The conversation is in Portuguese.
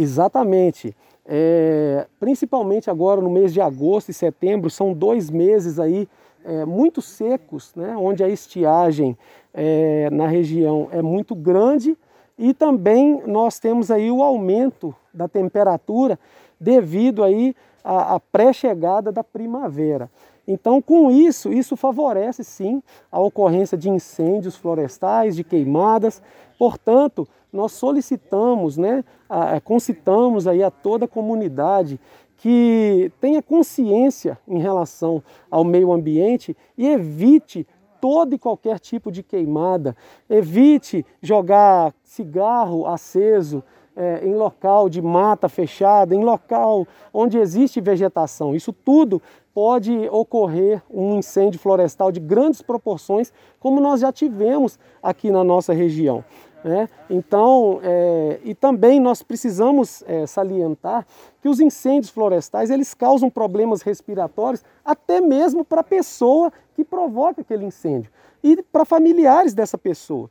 Exatamente. É, principalmente agora no mês de agosto e setembro, são dois meses aí é, muito secos, né, onde a estiagem é, na região é muito grande e também nós temos aí o aumento da temperatura devido aí à, à pré-chegada da primavera. Então, com isso, isso favorece sim a ocorrência de incêndios florestais, de queimadas. Portanto, nós solicitamos, né, concitamos aí a toda a comunidade que tenha consciência em relação ao meio ambiente e evite todo e qualquer tipo de queimada, evite jogar cigarro aceso, é, em local de mata fechada, em local onde existe vegetação. Isso tudo pode ocorrer um incêndio florestal de grandes proporções, como nós já tivemos aqui na nossa região. Né? Então, é, e também nós precisamos é, salientar que os incêndios florestais eles causam problemas respiratórios até mesmo para a pessoa que provoca aquele incêndio e para familiares dessa pessoa.